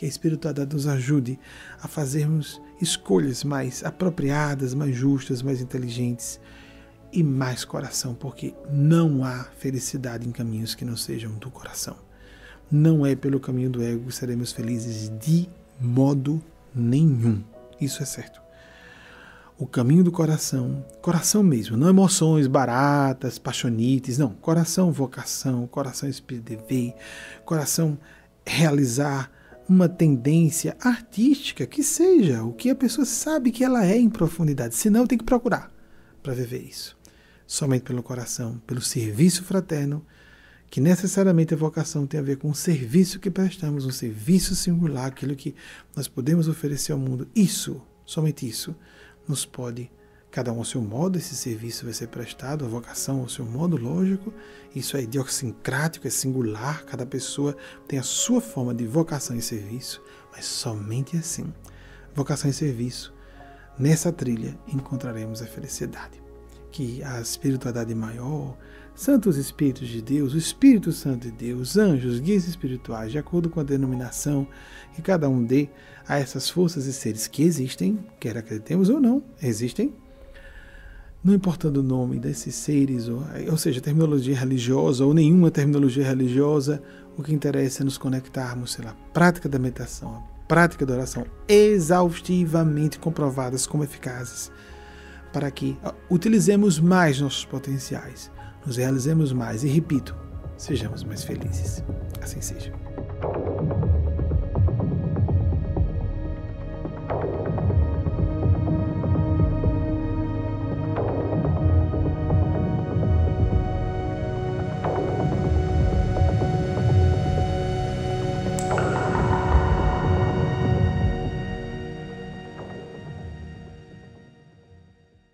Que a espiritualidade nos ajude a fazermos escolhas mais apropriadas, mais justas, mais inteligentes e mais coração, porque não há felicidade em caminhos que não sejam do coração. Não é pelo caminho do ego que seremos felizes de modo nenhum. Isso é certo. O caminho do coração, coração mesmo, não emoções baratas, paixonites, não. Coração, vocação, coração espírito de ver, coração realizar uma tendência artística que seja o que a pessoa sabe que ela é em profundidade. Senão tem que procurar para viver isso. Somente pelo coração, pelo serviço fraterno, que necessariamente a vocação tem a ver com o serviço que prestamos, um serviço singular, aquilo que nós podemos oferecer ao mundo. Isso, somente isso, nos pode, cada um ao seu modo, esse serviço vai ser prestado, a vocação ao seu modo, lógico. Isso é idiosincrático, é singular, cada pessoa tem a sua forma de vocação e serviço, mas somente assim, vocação e serviço, nessa trilha encontraremos a felicidade. Que a espiritualidade maior, santos espíritos de Deus, o Espírito Santo de Deus, anjos, guias espirituais, de acordo com a denominação que cada um dê a essas forças e seres que existem, quer acreditemos ou não, existem, não importando o nome desses seres, ou, ou seja, terminologia religiosa ou nenhuma terminologia religiosa, o que interessa é nos conectarmos, lá, prática da meditação, a prática da oração, exaustivamente comprovadas como eficazes, para que utilizemos mais nossos potenciais nos realizemos mais e, repito, sejamos mais felizes. Assim seja.